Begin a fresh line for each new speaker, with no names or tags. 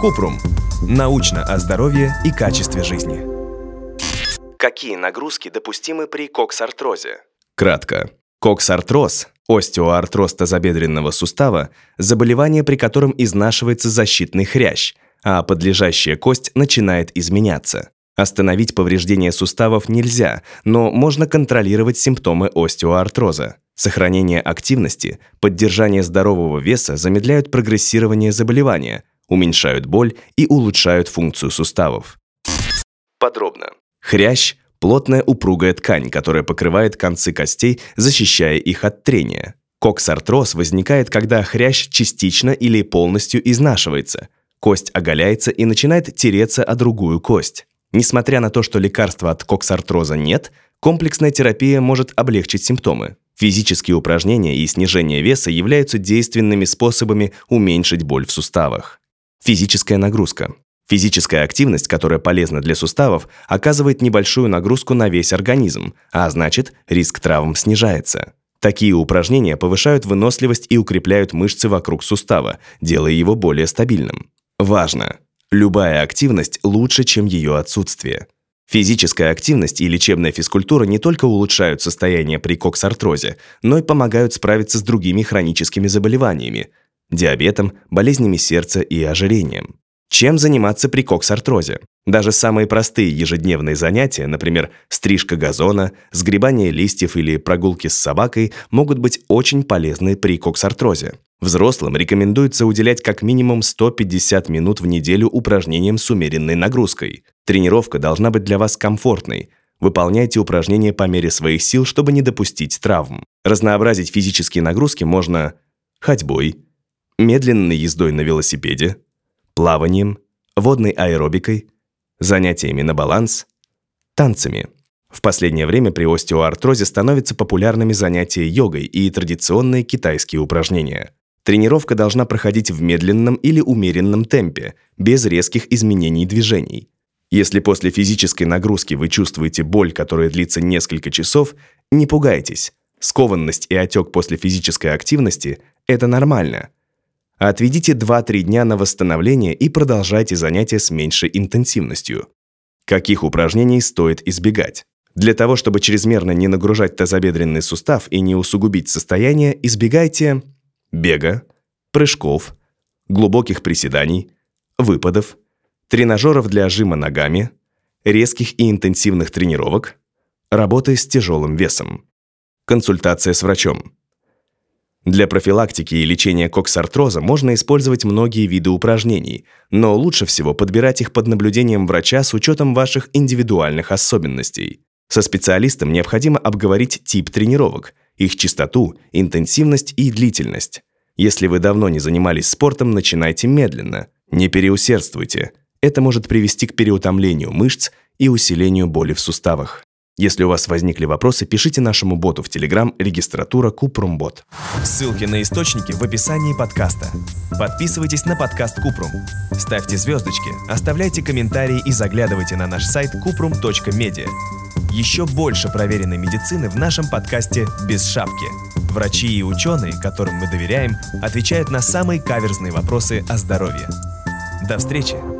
Купрум. Научно о здоровье и качестве жизни. Какие нагрузки допустимы при коксартрозе? Кратко. Коксартроз, остеоартроз тазобедренного сустава, заболевание, при котором изнашивается защитный хрящ, а подлежащая кость начинает изменяться. Остановить повреждение суставов нельзя, но можно контролировать симптомы остеоартроза. Сохранение активности, поддержание здорового веса замедляют прогрессирование заболевания, уменьшают боль и улучшают функцию суставов. Подробно. Хрящ – плотная упругая ткань, которая покрывает концы костей, защищая их от трения. Коксартроз возникает, когда хрящ частично или полностью изнашивается. Кость оголяется и начинает тереться о другую кость. Несмотря на то, что лекарства от коксартроза нет, комплексная терапия может облегчить симптомы. Физические упражнения и снижение веса являются действенными способами уменьшить боль в суставах. Физическая нагрузка. Физическая активность, которая полезна для суставов, оказывает небольшую нагрузку на весь организм, а значит, риск травм снижается. Такие упражнения повышают выносливость и укрепляют мышцы вокруг сустава, делая его более стабильным. Важно! Любая активность лучше, чем ее отсутствие. Физическая активность и лечебная физкультура не только улучшают состояние при коксартрозе, но и помогают справиться с другими хроническими заболеваниями – диабетом, болезнями сердца и ожирением. Чем заниматься при коксартрозе? Даже самые простые ежедневные занятия, например, стрижка газона, сгребание листьев или прогулки с собакой, могут быть очень полезны при коксартрозе. Взрослым рекомендуется уделять как минимум 150 минут в неделю упражнениям с умеренной нагрузкой. Тренировка должна быть для вас комфортной. Выполняйте упражнения по мере своих сил, чтобы не допустить травм. Разнообразить физические нагрузки можно ходьбой, медленной ездой на велосипеде, плаванием, водной аэробикой, занятиями на баланс, танцами. В последнее время при остеоартрозе становятся популярными занятия йогой и традиционные китайские упражнения. Тренировка должна проходить в медленном или умеренном темпе, без резких изменений движений. Если после физической нагрузки вы чувствуете боль, которая длится несколько часов, не пугайтесь. Скованность и отек после физической активности – это нормально – Отведите 2-3 дня на восстановление и продолжайте занятия с меньшей интенсивностью. Каких упражнений стоит избегать? Для того, чтобы чрезмерно не нагружать тазобедренный сустав и не усугубить состояние, избегайте бега, прыжков, глубоких приседаний, выпадов, тренажеров для жима ногами, резких и интенсивных тренировок, работы с тяжелым весом. Консультация с врачом. Для профилактики и лечения коксартроза можно использовать многие виды упражнений, но лучше всего подбирать их под наблюдением врача с учетом ваших индивидуальных особенностей. Со специалистом необходимо обговорить тип тренировок, их частоту, интенсивность и длительность. Если вы давно не занимались спортом, начинайте медленно, не переусердствуйте. Это может привести к переутомлению мышц и усилению боли в суставах. Если у вас возникли вопросы, пишите нашему боту в Telegram регистратура Купрумбот. Ссылки на источники в описании подкаста. Подписывайтесь на подкаст Купрум. Ставьте звездочки, оставляйте комментарии и заглядывайте на наш сайт kuprum.media. Еще больше проверенной медицины в нашем подкасте «Без шапки». Врачи и ученые, которым мы доверяем, отвечают на самые каверзные вопросы о здоровье. До встречи!